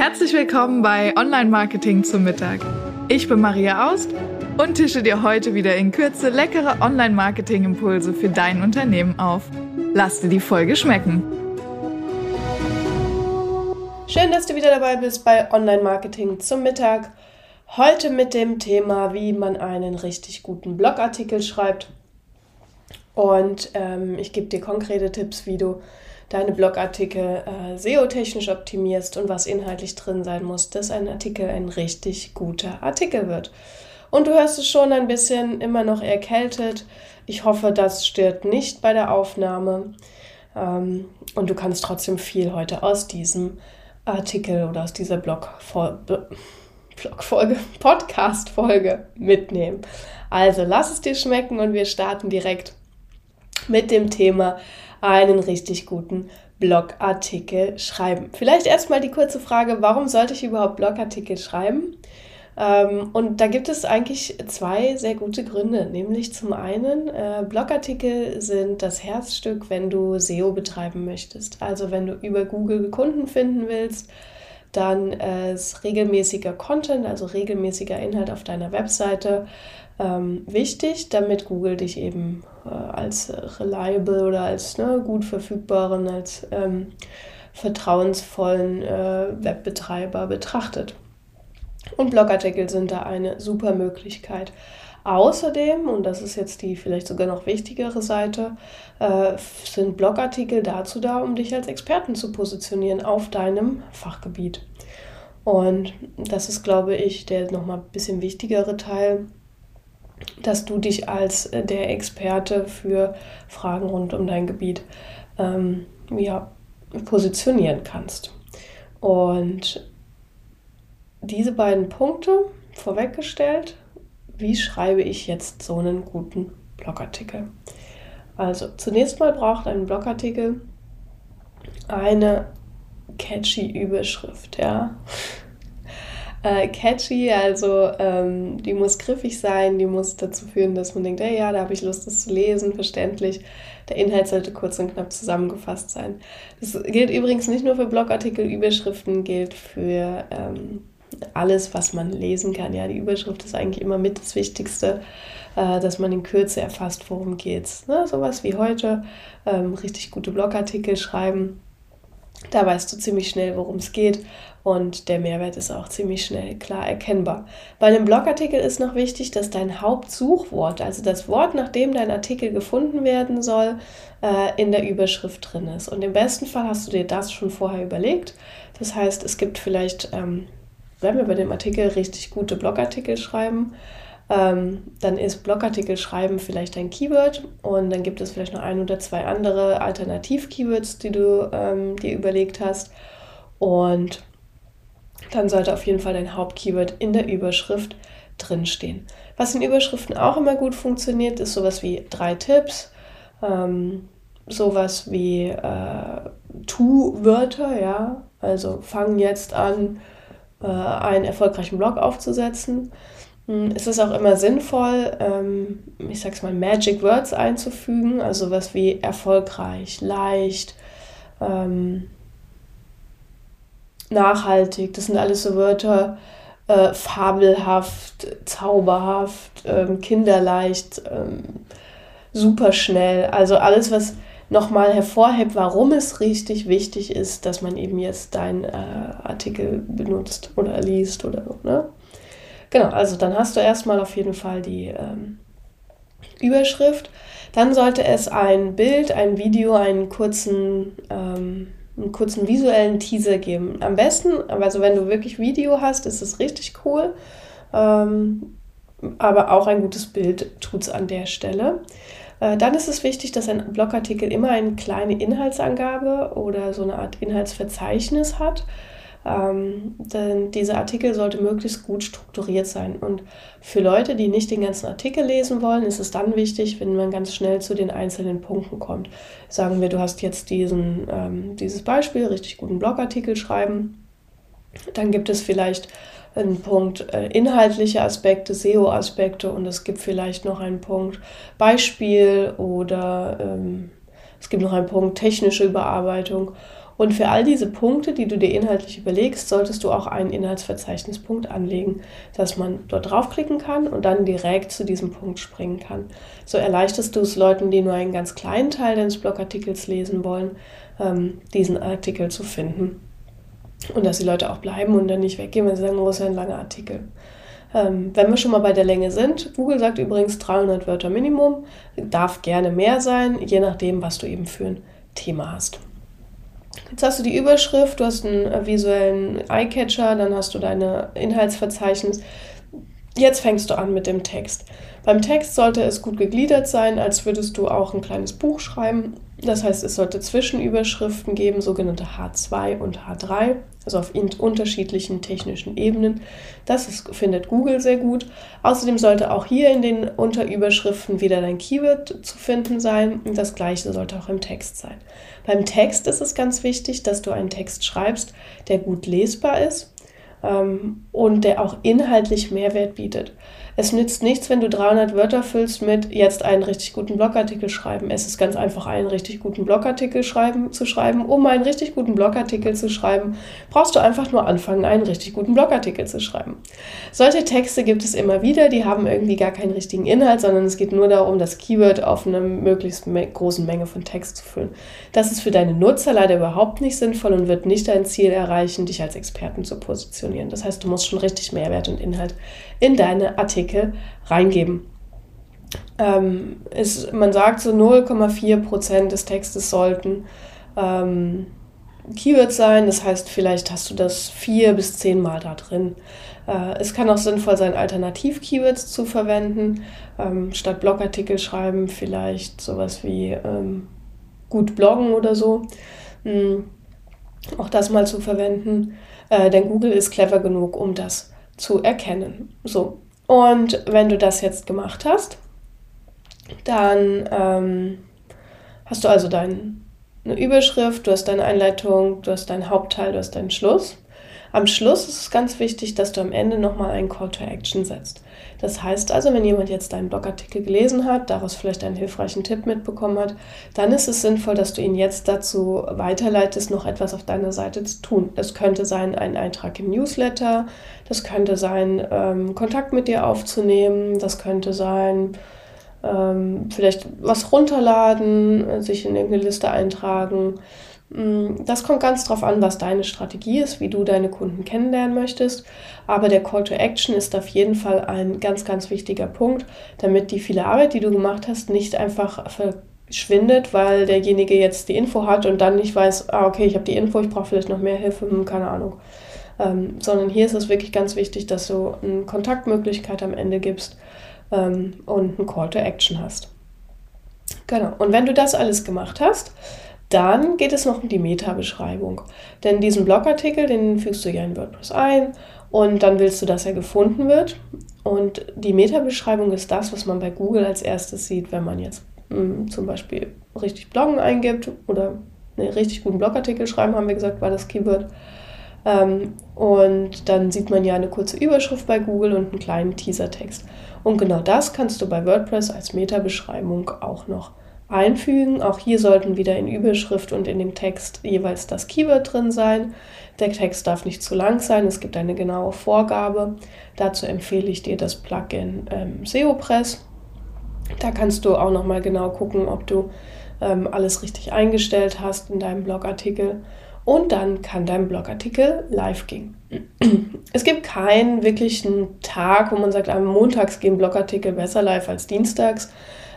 Herzlich willkommen bei Online Marketing zum Mittag. Ich bin Maria Aust und tische dir heute wieder in Kürze leckere Online Marketing Impulse für dein Unternehmen auf. Lass dir die Folge schmecken. Schön, dass du wieder dabei bist bei Online Marketing zum Mittag. Heute mit dem Thema, wie man einen richtig guten Blogartikel schreibt. Und ähm, ich gebe dir konkrete Tipps, wie du deine Blogartikel äh, SEO-technisch optimierst und was inhaltlich drin sein muss, dass ein Artikel ein richtig guter Artikel wird. Und du hörst es schon ein bisschen immer noch erkältet. Ich hoffe, das stört nicht bei der Aufnahme. Ähm, und du kannst trotzdem viel heute aus diesem Artikel oder aus dieser Blogfolge, Podcast-Folge mitnehmen. Also lass es dir schmecken und wir starten direkt mit dem Thema einen richtig guten Blogartikel schreiben. Vielleicht erstmal die kurze Frage, warum sollte ich überhaupt Blogartikel schreiben? Ähm, und da gibt es eigentlich zwei sehr gute Gründe. Nämlich zum einen, äh, Blogartikel sind das Herzstück, wenn du SEO betreiben möchtest. Also wenn du über Google Kunden finden willst, dann äh, ist regelmäßiger Content, also regelmäßiger Inhalt auf deiner Webseite ähm, wichtig, damit Google dich eben äh, als reliable oder als ne, gut verfügbaren, als ähm, vertrauensvollen äh, Webbetreiber betrachtet. Und Blogartikel sind da eine super Möglichkeit. Außerdem, und das ist jetzt die vielleicht sogar noch wichtigere Seite, äh, sind Blogartikel dazu da, um dich als Experten zu positionieren auf deinem Fachgebiet. Und das ist, glaube ich, der nochmal ein bisschen wichtigere Teil, dass du dich als äh, der Experte für Fragen rund um dein Gebiet ähm, ja, positionieren kannst. Und diese beiden Punkte vorweggestellt, wie schreibe ich jetzt so einen guten Blogartikel? Also zunächst mal braucht ein Blogartikel eine catchy Überschrift, ja. Äh, catchy, also ähm, die muss griffig sein, die muss dazu führen, dass man denkt, hey, ja, da habe ich Lust, das zu lesen, verständlich. Der Inhalt sollte kurz und knapp zusammengefasst sein. Das gilt übrigens nicht nur für Blogartikel, Überschriften gilt für ähm, alles, was man lesen kann. Ja, die Überschrift ist eigentlich immer mit das Wichtigste, äh, dass man in Kürze erfasst, worum geht's. Ne? Sowas wie heute, ähm, richtig gute Blogartikel schreiben. Da weißt du ziemlich schnell, worum es geht und der Mehrwert ist auch ziemlich schnell klar erkennbar. Bei einem Blogartikel ist noch wichtig, dass dein Hauptsuchwort, also das Wort, nach dem dein Artikel gefunden werden soll, äh, in der Überschrift drin ist. Und im besten Fall hast du dir das schon vorher überlegt. Das heißt, es gibt vielleicht ähm, wenn wir bei dem Artikel richtig gute Blogartikel schreiben, ähm, dann ist Blogartikel schreiben vielleicht ein Keyword und dann gibt es vielleicht noch ein oder zwei andere Alternativ-Keywords, die du ähm, dir überlegt hast. Und dann sollte auf jeden Fall dein Hauptkeyword in der Überschrift drinstehen. Was in Überschriften auch immer gut funktioniert, ist sowas wie drei Tipps, ähm, sowas wie äh, Tu-Wörter, ja. Also fang jetzt an, äh, einen erfolgreichen Blog aufzusetzen. Hm, es ist auch immer sinnvoll, ähm, ich sag's mal, Magic Words einzufügen, also was wie erfolgreich, leicht, ähm, nachhaltig. Das sind alles so Wörter, äh, fabelhaft, zauberhaft, ähm, kinderleicht, ähm, superschnell. Also alles, was nochmal hervorhebt, warum es richtig wichtig ist, dass man eben jetzt deinen äh, Artikel benutzt oder liest oder so. Ne? Genau, also dann hast du erstmal auf jeden Fall die ähm, Überschrift. Dann sollte es ein Bild, ein Video, einen kurzen, ähm, einen kurzen visuellen Teaser geben. Am besten, also wenn du wirklich Video hast, ist es richtig cool. Ähm, aber auch ein gutes Bild tut es an der Stelle. Äh, dann ist es wichtig, dass ein Blogartikel immer eine kleine Inhaltsangabe oder so eine Art Inhaltsverzeichnis hat. Ähm, denn dieser Artikel sollte möglichst gut strukturiert sein. Und für Leute, die nicht den ganzen Artikel lesen wollen, ist es dann wichtig, wenn man ganz schnell zu den einzelnen Punkten kommt. Sagen wir, du hast jetzt diesen, ähm, dieses Beispiel, richtig guten Blogartikel schreiben. Dann gibt es vielleicht einen Punkt äh, inhaltliche Aspekte, SEO-Aspekte und es gibt vielleicht noch einen Punkt Beispiel oder ähm, es gibt noch einen Punkt technische Überarbeitung. Und für all diese Punkte, die du dir inhaltlich überlegst, solltest du auch einen Inhaltsverzeichnispunkt anlegen, dass man dort draufklicken kann und dann direkt zu diesem Punkt springen kann. So erleichterst du es Leuten, die nur einen ganz kleinen Teil deines Blogartikels lesen wollen, ähm, diesen Artikel zu finden. Und dass die Leute auch bleiben und dann nicht weggehen, wenn sie sagen, oh, ist ein langer Artikel. Ähm, wenn wir schon mal bei der Länge sind, Google sagt übrigens 300 Wörter Minimum, darf gerne mehr sein, je nachdem, was du eben für ein Thema hast. Jetzt hast du die Überschrift, du hast einen äh, visuellen Eyecatcher, dann hast du deine Inhaltsverzeichnis. Jetzt fängst du an mit dem Text. Beim Text sollte es gut gegliedert sein, als würdest du auch ein kleines Buch schreiben. Das heißt, es sollte Zwischenüberschriften geben, sogenannte H2 und H3, also auf unterschiedlichen technischen Ebenen. Das ist, findet Google sehr gut. Außerdem sollte auch hier in den Unterüberschriften wieder dein Keyword zu finden sein. Und das gleiche sollte auch im Text sein. Beim Text ist es ganz wichtig, dass du einen Text schreibst, der gut lesbar ist ähm, und der auch inhaltlich Mehrwert bietet. Es nützt nichts, wenn du 300 Wörter füllst mit jetzt einen richtig guten Blogartikel schreiben. Es ist ganz einfach, einen richtig guten Blogartikel schreiben, zu schreiben. Um einen richtig guten Blogartikel zu schreiben, brauchst du einfach nur anfangen, einen richtig guten Blogartikel zu schreiben. Solche Texte gibt es immer wieder, die haben irgendwie gar keinen richtigen Inhalt, sondern es geht nur darum, das Keyword auf eine möglichst großen Menge von Text zu füllen. Das ist für deine Nutzer leider überhaupt nicht sinnvoll und wird nicht dein Ziel erreichen, dich als Experten zu positionieren. Das heißt, du musst schon richtig Mehrwert und Inhalt in deine Artikel reingeben. Ähm, ist, man sagt so 0,4% des Textes sollten ähm, Keywords sein. Das heißt, vielleicht hast du das vier bis zehnmal da drin. Äh, es kann auch sinnvoll sein, Alternativ-Keywords zu verwenden. Ähm, statt Blogartikel schreiben vielleicht sowas wie ähm, gut bloggen oder so. Mhm. Auch das mal zu verwenden. Äh, denn Google ist clever genug, um das zu erkennen. So, und wenn du das jetzt gemacht hast, dann ähm, hast du also deine Überschrift, du hast deine Einleitung, du hast deinen Hauptteil, du hast deinen Schluss. Am Schluss ist es ganz wichtig, dass du am Ende nochmal einen Call to Action setzt. Das heißt also, wenn jemand jetzt deinen Blogartikel gelesen hat, daraus vielleicht einen hilfreichen Tipp mitbekommen hat, dann ist es sinnvoll, dass du ihn jetzt dazu weiterleitest, noch etwas auf deiner Seite zu tun. Das könnte sein, ein Eintrag im Newsletter, das könnte sein, ähm, Kontakt mit dir aufzunehmen, das könnte sein, ähm, vielleicht was runterladen, sich in irgendeine Liste eintragen. Mm, das kommt ganz drauf an, was deine Strategie ist, wie du deine Kunden kennenlernen möchtest. Aber der Call to Action ist auf jeden Fall ein ganz, ganz wichtiger Punkt, damit die viele Arbeit, die du gemacht hast, nicht einfach verschwindet, weil derjenige jetzt die Info hat und dann nicht weiß, ah, okay, ich habe die Info, ich brauche vielleicht noch mehr Hilfe, hm, keine Ahnung. Ähm, sondern hier ist es wirklich ganz wichtig, dass du eine Kontaktmöglichkeit am Ende gibst ähm, und einen Call to Action hast. Genau. Und wenn du das alles gemacht hast, dann geht es noch um die Meta-Beschreibung. Denn diesen Blogartikel, den fügst du ja in WordPress ein und dann willst du, dass er gefunden wird. Und die Meta-Beschreibung ist das, was man bei Google als erstes sieht, wenn man jetzt mh, hm, zum Beispiel richtig Bloggen eingibt oder einen richtig guten Blogartikel schreiben, haben wir gesagt, war das Keyword. Ähm, und dann sieht man ja eine kurze Überschrift bei Google und einen kleinen Teasertext. Und genau das kannst du bei WordPress als Meta-Beschreibung auch noch einfügen. Auch hier sollten wieder in Überschrift und in dem Text jeweils das Keyword drin sein. Der Text darf nicht zu lang sein, es gibt eine genaue Vorgabe. Dazu empfehle ich dir das Plugin ähm, SEOpress. Da kannst du auch nochmal genau gucken, ob du ähm, alles richtig eingestellt hast in deinem Blogartikel. Und dann kann dein Blogartikel live gehen. Es gibt keinen wirklichen Tag, wo man sagt, am Montags gehen Blogartikel besser live als dienstags.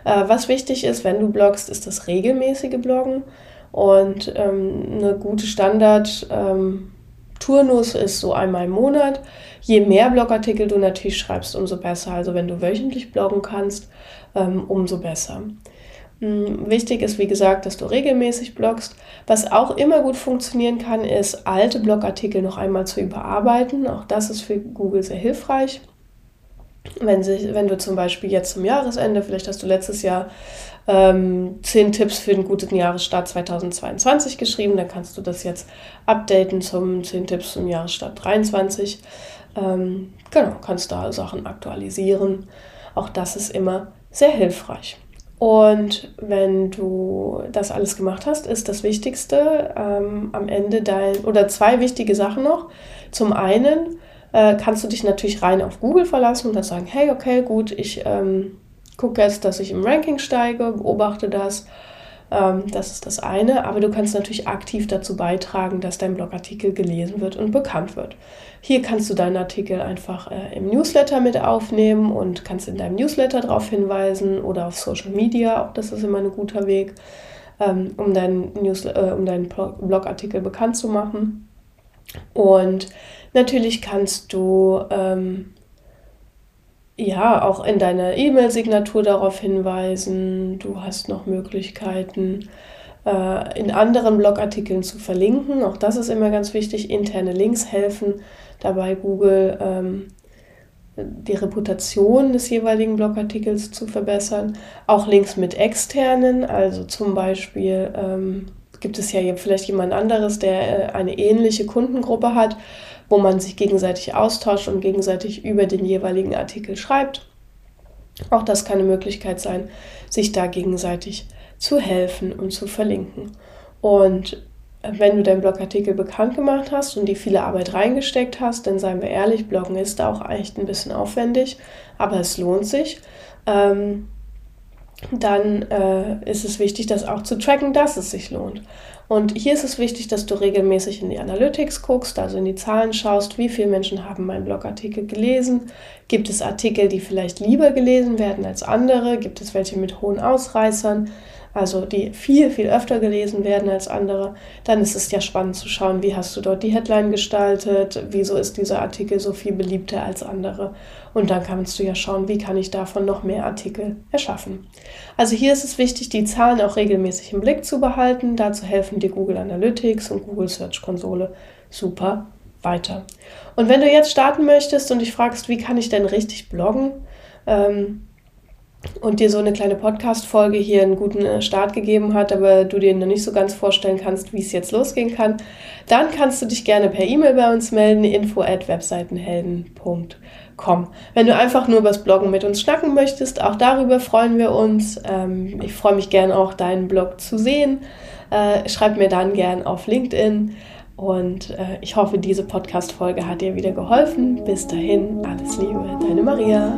Äh, was wichtig ist, wenn du bloggst, ist das regelmäßige Bloggen. Und ähm, eine gute Standard ähm, Turnus ist so einmal im Monat. Je mehr Blogartikel du natürlich schreibst, umso besser. Also wenn du wöchentlich bloggen kannst, ähm, umso besser. Hm, wichtig ist, wie gesagt, dass du regelmäßig bloggst. Was auch immer gut funktionieren kann, ist, alte Blogartikel noch einmal zu überarbeiten. Auch das ist für Google sehr hilfreich. Wenn, sich, wenn du zum Beispiel jetzt zum Jahresende, vielleicht hast du letztes Jahr ähm, 10 Tipps für einen guten Jahresstart 2022 geschrieben, dann kannst du das jetzt updaten zum 10 Tipps zum Jahresstart 2023. Ähm, genau, kannst da Sachen aktualisieren. Auch das ist immer sehr hilfreich. Und wenn du das alles gemacht hast, ist das Wichtigste ähm, am Ende dein, oder zwei wichtige Sachen noch. Zum einen äh, kannst du dich natürlich rein auf Google verlassen und dann sagen, hey, okay, gut, ich ähm, gucke jetzt, dass ich im Ranking steige, beobachte das ähm, das ist das eine. Aber du kannst natürlich aktiv dazu beitragen, dass dein Blogartikel gelesen wird und bekannt wird. Hier kannst du deinen Artikel einfach äh, im Newsletter mit aufnehmen und kannst in deinem Newsletter darauf hinweisen oder auf Social Media. Auch das ist immer ein guter Weg, ähm, um, deinen News äh, um deinen Blogartikel bekannt zu machen. Und natürlich kannst du ähm, ja, auch in deiner E-Mail-Signatur darauf hinweisen. Du hast noch Möglichkeiten, äh, in anderen Blogartikeln zu verlinken. Auch das ist immer ganz wichtig. Interne Links helfen dabei, Google ähm, die Reputation des jeweiligen Blogartikels zu verbessern. Auch Links mit externen, also zum Beispiel ähm, gibt es ja vielleicht jemand anderes, der äh, eine ähnliche Kundengruppe hat wo man sich gegenseitig austauscht und gegenseitig über den jeweiligen Artikel schreibt. Auch das kann eine Möglichkeit sein, sich da gegenseitig zu helfen und zu verlinken. Und wenn du deinen Blogartikel bekannt gemacht hast und die viele Arbeit reingesteckt hast, dann seien wir ehrlich, Bloggen ist auch echt ein bisschen aufwendig, aber es lohnt sich. Ähm, dann äh, ist es wichtig, das auch zu tracken, dass es sich lohnt. Und hier ist es wichtig, dass du regelmäßig in die Analytics guckst, also in die Zahlen schaust, wie viele Menschen haben meinen Blogartikel gelesen. Gibt es Artikel, die vielleicht lieber gelesen werden als andere? Gibt es welche mit hohen Ausreißern? Also die viel, viel öfter gelesen werden als andere, dann ist es ja spannend zu schauen, wie hast du dort die Headline gestaltet, wieso ist dieser Artikel so viel beliebter als andere. Und dann kannst du ja schauen, wie kann ich davon noch mehr Artikel erschaffen. Also hier ist es wichtig, die Zahlen auch regelmäßig im Blick zu behalten. Dazu helfen dir Google Analytics und Google Search Konsole super weiter. Und wenn du jetzt starten möchtest und dich fragst, wie kann ich denn richtig bloggen, ähm, und dir so eine kleine Podcast-Folge hier einen guten äh, Start gegeben hat, aber du dir noch nicht so ganz vorstellen kannst, wie es jetzt losgehen kann, dann kannst du dich gerne per E-Mail bei uns melden, info at webseitenhelden.com. Wenn du einfach nur übers Bloggen mit uns schnacken möchtest, auch darüber freuen wir uns. Ähm, ich freue mich gern auch, deinen Blog zu sehen. Äh, schreib mir dann gern auf LinkedIn. Und äh, ich hoffe, diese Podcast-Folge hat dir wieder geholfen. Bis dahin, alles Liebe, deine Maria.